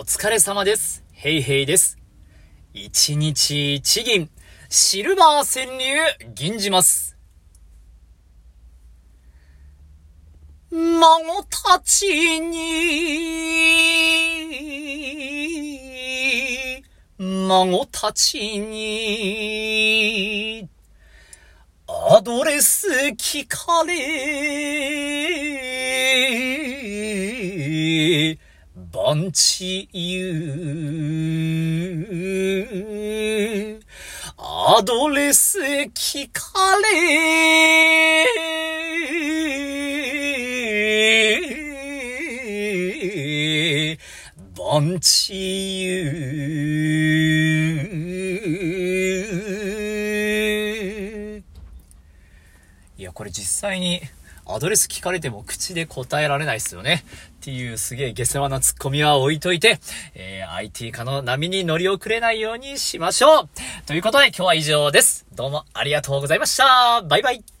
お疲れ様です。ヘイヘイです。一日一銀、シルバー川柳、銀じます。孫たちに、孫たちに、アドレス聞かれ、バンチーユーアドレス聞かれ。バンチー。ユーこれ実際にアドレス聞かれても口で答えられないっすよね。っていうすげえ下世話なツッコミは置いといて、えー、IT 化の波に乗り遅れないようにしましょうということで今日は以上です。どうもありがとうございましたバイバイ